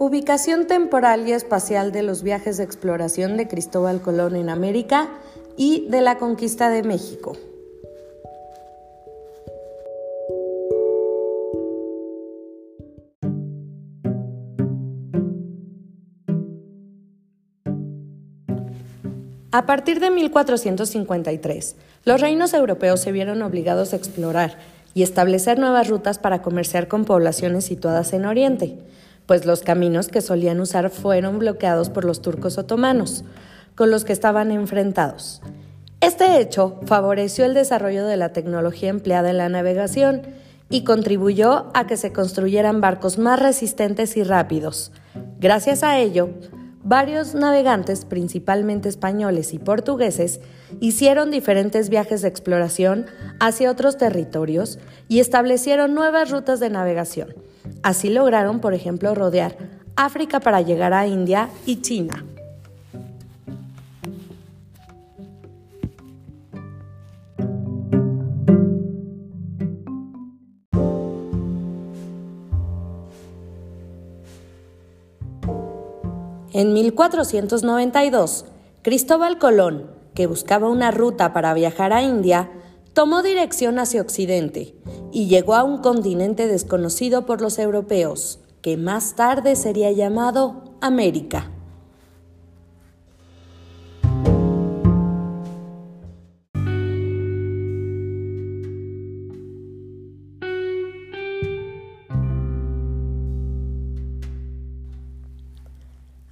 Ubicación temporal y espacial de los viajes de exploración de Cristóbal Colón en América y de la conquista de México. A partir de 1453, los reinos europeos se vieron obligados a explorar y establecer nuevas rutas para comerciar con poblaciones situadas en Oriente, pues los caminos que solían usar fueron bloqueados por los turcos otomanos, con los que estaban enfrentados. Este hecho favoreció el desarrollo de la tecnología empleada en la navegación y contribuyó a que se construyeran barcos más resistentes y rápidos. Gracias a ello, varios navegantes, principalmente españoles y portugueses, hicieron diferentes viajes de exploración hacia otros territorios y establecieron nuevas rutas de navegación. Así lograron, por ejemplo, rodear África para llegar a India y China. En 1492, Cristóbal Colón, que buscaba una ruta para viajar a India, tomó dirección hacia Occidente y llegó a un continente desconocido por los europeos, que más tarde sería llamado América.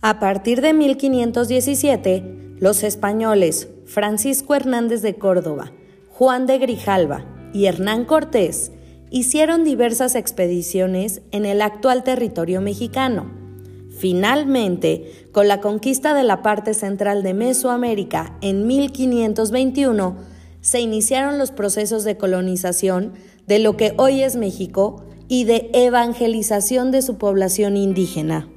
A partir de 1517, los españoles Francisco Hernández de Córdoba, Juan de Grijalva y Hernán Cortés hicieron diversas expediciones en el actual territorio mexicano. Finalmente, con la conquista de la parte central de Mesoamérica en 1521, se iniciaron los procesos de colonización de lo que hoy es México y de evangelización de su población indígena.